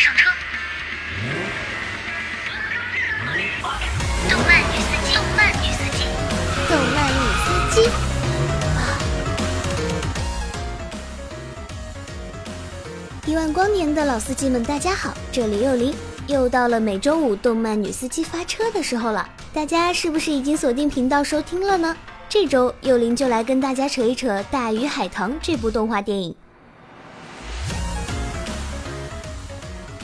上车。动漫女司机，动漫女司机，动漫女司机。一万光年的老司机们，大家好，这里又灵，又到了每周五动漫女司机发车的时候了。大家是不是已经锁定频道收听了呢？这周幼灵就来跟大家扯一扯《大鱼海棠》这部动画电影。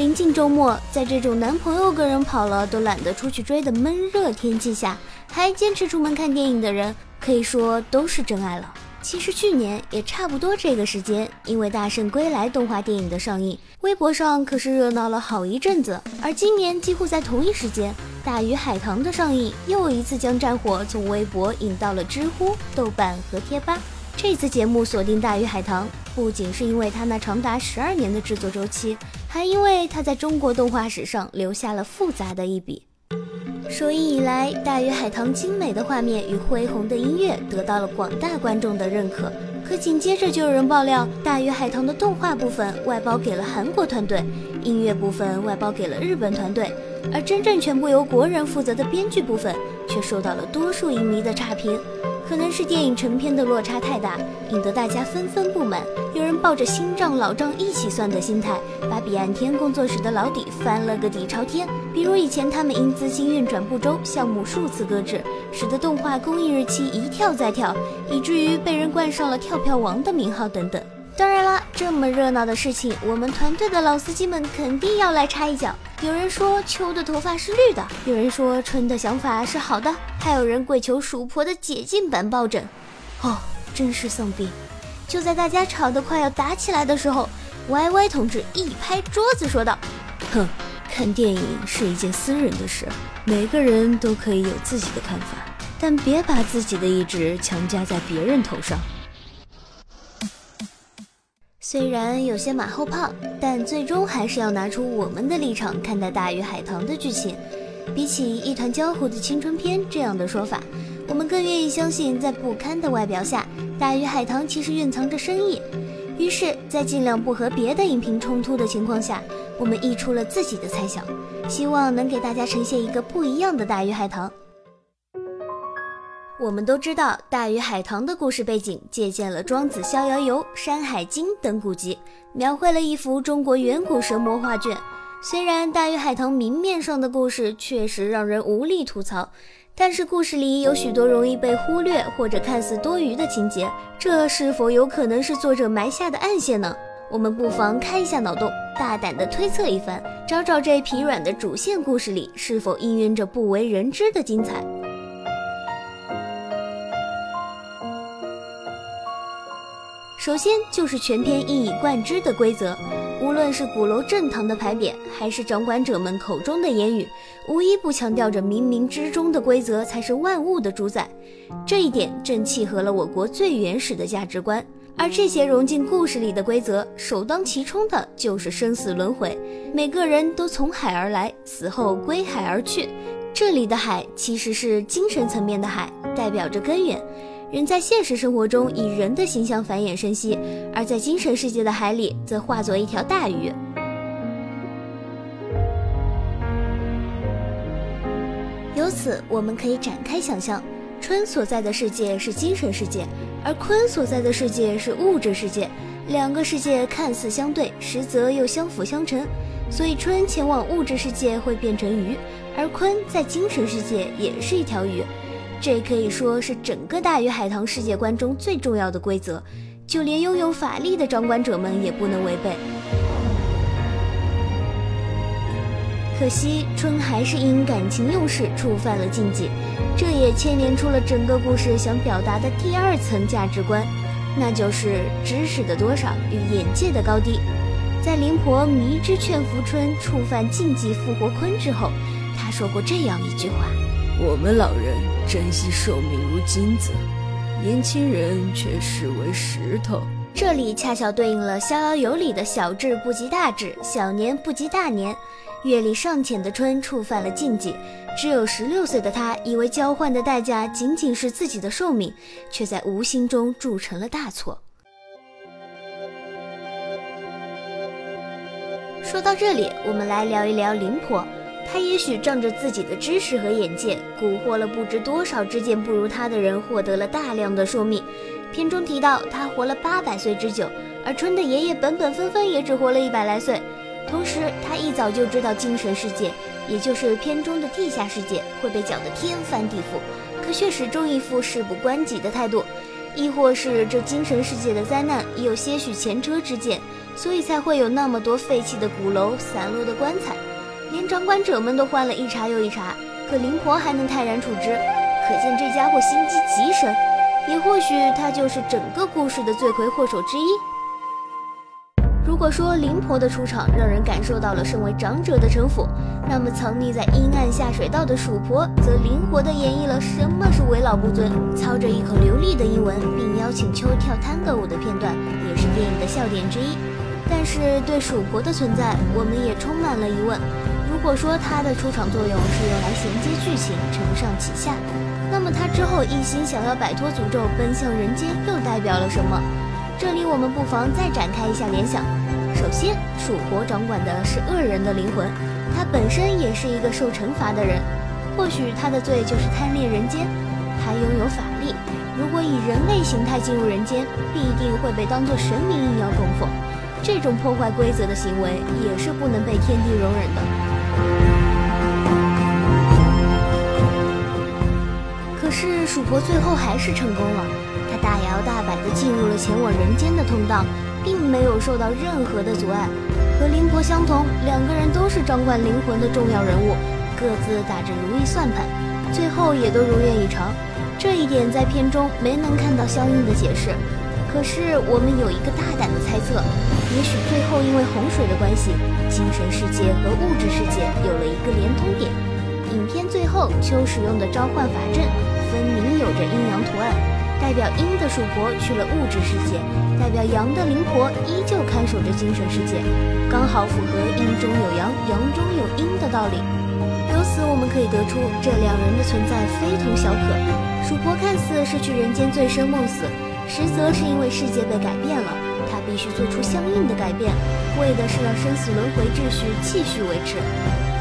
临近周末，在这种男朋友跟人跑了都懒得出去追的闷热天气下，还坚持出门看电影的人，可以说都是真爱了。其实去年也差不多这个时间，因为《大圣归来》动画电影的上映，微博上可是热闹了好一阵子。而今年几乎在同一时间，《大鱼海棠》的上映又一次将战火从微博引到了知乎、豆瓣和贴吧。这次节目锁定《大鱼海棠》，不仅是因为它那长达十二年的制作周期。还因为它在中国动画史上留下了复杂的一笔。首映以来，《大鱼海棠》精美的画面与恢宏的音乐得到了广大观众的认可。可紧接着就有人爆料，《大鱼海棠》的动画部分外包给了韩国团队，音乐部分外包给了日本团队，而真正全部由国人负责的编剧部分却受到了多数影迷的差评。可能是电影成片的落差太大，引得大家纷纷不满。有人抱着新账老账一起算的心态，把彼岸天工作室的老底翻了个底朝天。比如以前他们因资金运转不周，项目数次搁置，使得动画公映日期一跳再跳，以至于被人冠上了“跳票王”的名号等等。当然啦，这么热闹的事情，我们团队的老司机们肯定要来插一脚。有人说秋的头发是绿的，有人说春的想法是好的，还有人跪求鼠婆的解禁版抱枕。哦，真是丧逼！就在大家吵得快要打起来的时候，Y Y 同志一拍桌子说道：“哼，看电影是一件私人的事，每个人都可以有自己的看法，但别把自己的意志强加在别人头上。”虽然有些马后炮，但最终还是要拿出我们的立场看待《大鱼海棠》的剧情。比起一团焦糊的青春片这样的说法，我们更愿意相信，在不堪的外表下，《大鱼海棠》其实蕴藏着深意。于是，在尽量不和别的影评冲突的情况下，我们溢出了自己的猜想，希望能给大家呈现一个不一样的《大鱼海棠》。我们都知道，《大鱼海棠》的故事背景借鉴了《庄子·逍遥游》《山海经》等古籍，描绘了一幅中国远古神魔画卷。虽然《大鱼海棠》明面上的故事确实让人无力吐槽，但是故事里有许多容易被忽略或者看似多余的情节，这是否有可能是作者埋下的暗线呢？我们不妨开一下脑洞，大胆的推测一番，找找这疲软的主线故事里是否氤氲着不为人知的精彩。首先就是全篇一以贯之的规则，无论是鼓楼正堂的牌匾，还是掌管者们口中的言语，无一不强调着冥冥之中的规则才是万物的主宰。这一点正契合了我国最原始的价值观。而这些融进故事里的规则，首当其冲的就是生死轮回。每个人都从海而来，死后归海而去。这里的海其实是精神层面的海，代表着根源。人在现实生活中以人的形象繁衍生息，而在精神世界的海里则化作一条大鱼。由此，我们可以展开想象：春所在的世界是精神世界，而鲲所在的世界是物质世界。两个世界看似相对，实则又相辅相成。所以，春前往物质世界会变成鱼，而鲲在精神世界也是一条鱼。这可以说是整个大鱼海棠世界观中最重要的规则，就连拥有法力的掌管者们也不能违背。可惜春还是因感情用事触犯了禁忌，这也牵连出了整个故事想表达的第二层价值观，那就是知识的多少与眼界的高低。在灵婆迷之劝服春触犯禁忌复活鲲之后，他说过这样一句话。我们老人珍惜寿命如金子，年轻人却视为石头。这里恰巧对应了《逍遥游》里的小智不及大智，小年不及大年。阅历尚浅的春触犯了禁忌，只有十六岁的他以为交换的代价仅仅是自己的寿命，却在无形中铸成了大错。说到这里，我们来聊一聊灵婆。他也许仗着自己的知识和眼界，蛊惑了不知多少知见不如他的人，获得了大量的寿命。片中提到，他活了八百岁之久，而春的爷爷本本分分也只活了一百来岁。同时，他一早就知道精神世界，也就是片中的地下世界，会被搅得天翻地覆，可却始终一副事不关己的态度。亦或是这精神世界的灾难已有些许前车之鉴，所以才会有那么多废弃的鼓楼、散落的棺材。掌管者们都换了一茬又一茬，可灵婆还能泰然处之，可见这家伙心机极深。也或许他就是整个故事的罪魁祸首之一。如果说灵婆的出场让人感受到了身为长者的城府，那么藏匿在阴暗下水道的鼠婆则灵活地演绎了什么是为老不尊。操着一口流利的英文，并邀请秋跳探戈舞的片段，也是电影的笑点之一。但是对鼠婆的存在，我们也充满了疑问。如果说他的出场作用是用来衔接剧情、承上启下，那么他之后一心想要摆脱诅咒、奔向人间，又代表了什么？这里我们不妨再展开一下联想。首先，蜀国掌管的是恶人的灵魂，他本身也是一个受惩罚的人。或许他的罪就是贪恋人间。他拥有法力，如果以人类形态进入人间，必定会被当作神明一样供奉。这种破坏规则的行为也是不能被天地容忍的。可是鼠婆最后还是成功了，她大摇大摆地进入了前往人间的通道，并没有受到任何的阻碍。和灵婆相同，两个人都是掌管灵魂的重要人物，各自打着如意算盘，最后也都如愿以偿。这一点在片中没能看到相应的解释。可是我们有一个大胆的猜测，也许最后因为洪水的关系，精神世界和物质世界有了一个连通点。影片最后，秋使用的召唤法阵分明有着阴阳图案，代表阴的鼠婆去了物质世界，代表阳的灵婆依旧看守着精神世界，刚好符合阴中有阳，阳中有阴的道理。由此我们可以得出，这两人的存在非同小可。鼠婆看似是去人间醉生梦死。实则是因为世界被改变了，他必须做出相应的改变，为的是让生死轮回秩序继续维持。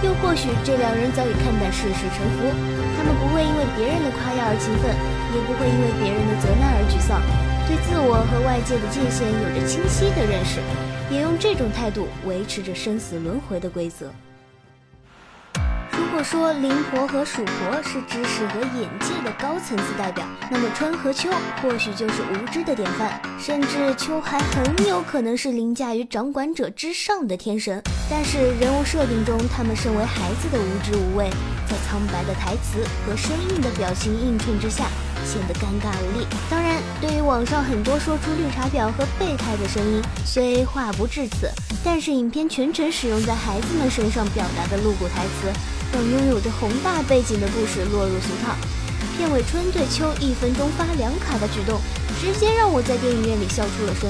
又或许这两人早已看淡世事沉浮，他们不会因为别人的夸耀而兴奋，也不会因为别人的责难而沮丧，对自我和外界的界限有着清晰的认识，也用这种态度维持着生死轮回的规则。如果说灵婆和鼠婆是知识和眼界的高层次代表，那么春和秋或许就是无知的典范，甚至秋还很有可能是凌驾于掌管者之上的天神。但是人物设定中，他们身为孩子的无知无畏，在苍白的台词和生硬的表情映衬之下，显得尴尬无力。当然，对于网上很多说出绿茶婊和备胎的声音，虽话不至此，但是影片全程使用在孩子们身上表达的露骨台词。让拥有着宏大背景的故事落入俗套。片尾春对秋一分钟发两卡的举动，直接让我在电影院里笑出了声。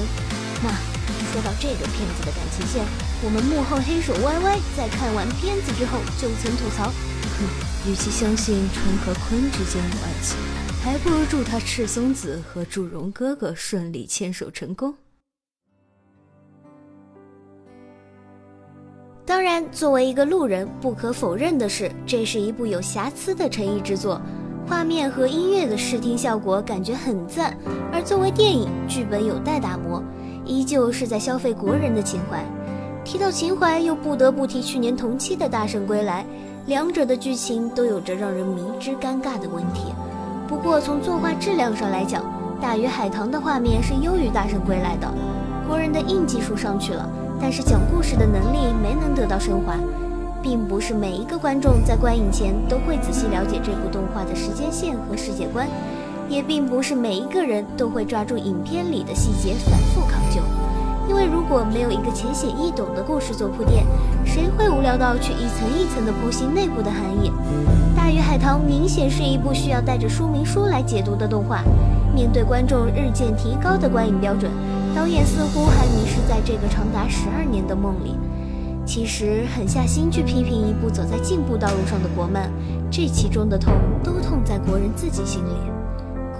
那说到这个片子的感情线，我们幕后黑手 Y Y 在看完片子之后就曾吐槽：哼，与其相信春和坤之间有爱情，还不如祝他赤松子和祝融哥哥顺利牵手成功。当然，作为一个路人，不可否认的是，这是一部有瑕疵的诚意之作，画面和音乐的视听效果感觉很赞。而作为电影，剧本有待打磨，依旧是在消费国人的情怀。提到情怀，又不得不提去年同期的《大圣归来》，两者的剧情都有着让人迷之尴尬的问题。不过从作画质量上来讲，《大鱼海棠》的画面是优于《大圣归来》的，国人的硬技术上去了。但是讲故事的能力没能得到升华，并不是每一个观众在观影前都会仔细了解这部动画的时间线和世界观，也并不是每一个人都会抓住影片里的细节反复看。因为如果没有一个浅显易懂的故事做铺垫，谁会无聊到去一层一层的剖析内部的含义？《大鱼海棠》明显是一部需要带着说明书来解读的动画，面对观众日渐提高的观影标准。导演似乎还迷失在这个长达十二年的梦里。其实狠下心去批评一部走在进步道路上的国漫，这其中的痛都痛在国人自己心里。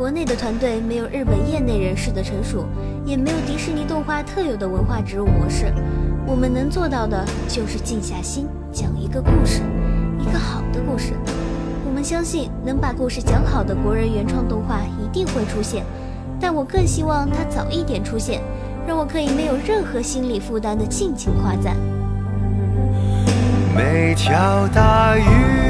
国内的团队没有日本业内人士的成熟，也没有迪士尼动画特有的文化植入模式。我们能做到的就是静下心讲一个故事，一个好的故事。我们相信能把故事讲好的国人原创动画一定会出现，但我更希望它早一点出现，让我可以没有任何心理负担的尽情夸赞。每条大鱼